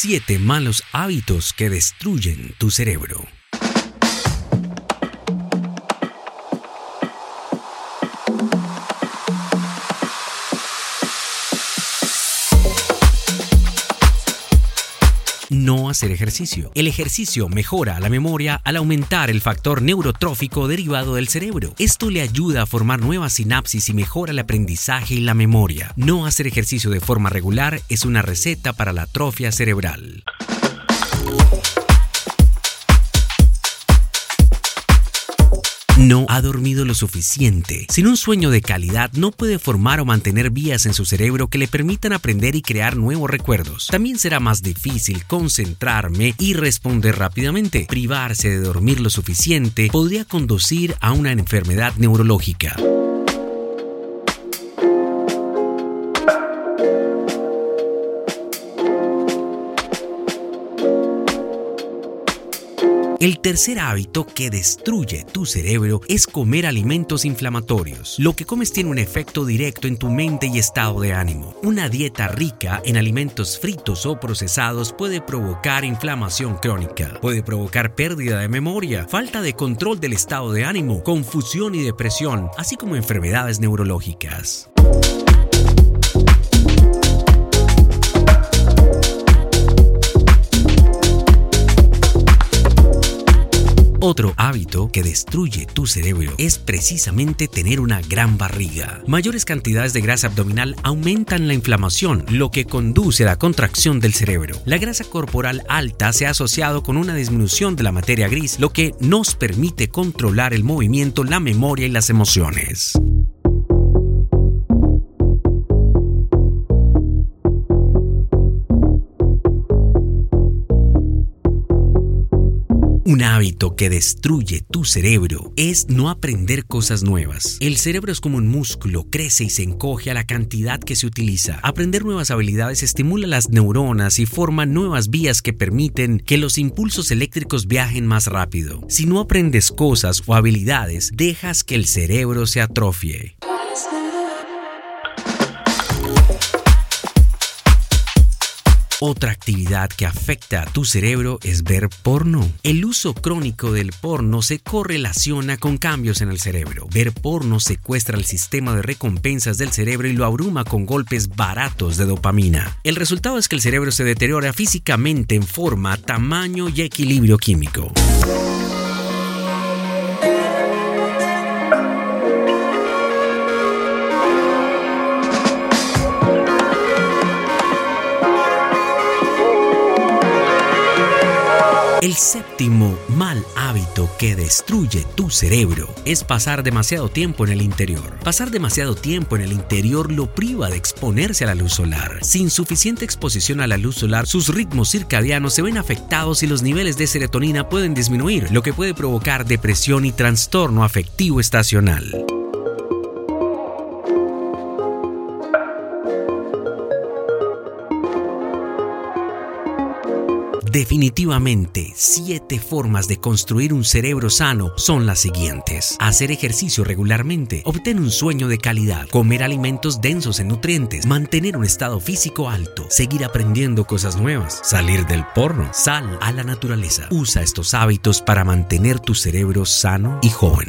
Siete malos hábitos que destruyen tu cerebro. Hacer ejercicio. El ejercicio mejora la memoria al aumentar el factor neurotrófico derivado del cerebro. Esto le ayuda a formar nuevas sinapsis y mejora el aprendizaje y la memoria. No hacer ejercicio de forma regular es una receta para la atrofia cerebral. No ha dormido lo suficiente. Sin un sueño de calidad no puede formar o mantener vías en su cerebro que le permitan aprender y crear nuevos recuerdos. También será más difícil concentrarme y responder rápidamente. Privarse de dormir lo suficiente podría conducir a una enfermedad neurológica. El tercer hábito que destruye tu cerebro es comer alimentos inflamatorios. Lo que comes tiene un efecto directo en tu mente y estado de ánimo. Una dieta rica en alimentos fritos o procesados puede provocar inflamación crónica, puede provocar pérdida de memoria, falta de control del estado de ánimo, confusión y depresión, así como enfermedades neurológicas. Otro hábito que destruye tu cerebro es precisamente tener una gran barriga. Mayores cantidades de grasa abdominal aumentan la inflamación, lo que conduce a la contracción del cerebro. La grasa corporal alta se ha asociado con una disminución de la materia gris, lo que nos permite controlar el movimiento, la memoria y las emociones. Un hábito que destruye tu cerebro es no aprender cosas nuevas. El cerebro es como un músculo, crece y se encoge a la cantidad que se utiliza. Aprender nuevas habilidades estimula las neuronas y forma nuevas vías que permiten que los impulsos eléctricos viajen más rápido. Si no aprendes cosas o habilidades, dejas que el cerebro se atrofie. Otra actividad que afecta a tu cerebro es ver porno. El uso crónico del porno se correlaciona con cambios en el cerebro. Ver porno secuestra el sistema de recompensas del cerebro y lo abruma con golpes baratos de dopamina. El resultado es que el cerebro se deteriora físicamente en forma, tamaño y equilibrio químico. El séptimo mal hábito que destruye tu cerebro es pasar demasiado tiempo en el interior. Pasar demasiado tiempo en el interior lo priva de exponerse a la luz solar. Sin suficiente exposición a la luz solar, sus ritmos circadianos se ven afectados y los niveles de serotonina pueden disminuir, lo que puede provocar depresión y trastorno afectivo estacional. Definitivamente, siete formas de construir un cerebro sano son las siguientes. Hacer ejercicio regularmente, obtener un sueño de calidad, comer alimentos densos en nutrientes, mantener un estado físico alto, seguir aprendiendo cosas nuevas, salir del porno, sal a la naturaleza. Usa estos hábitos para mantener tu cerebro sano y joven.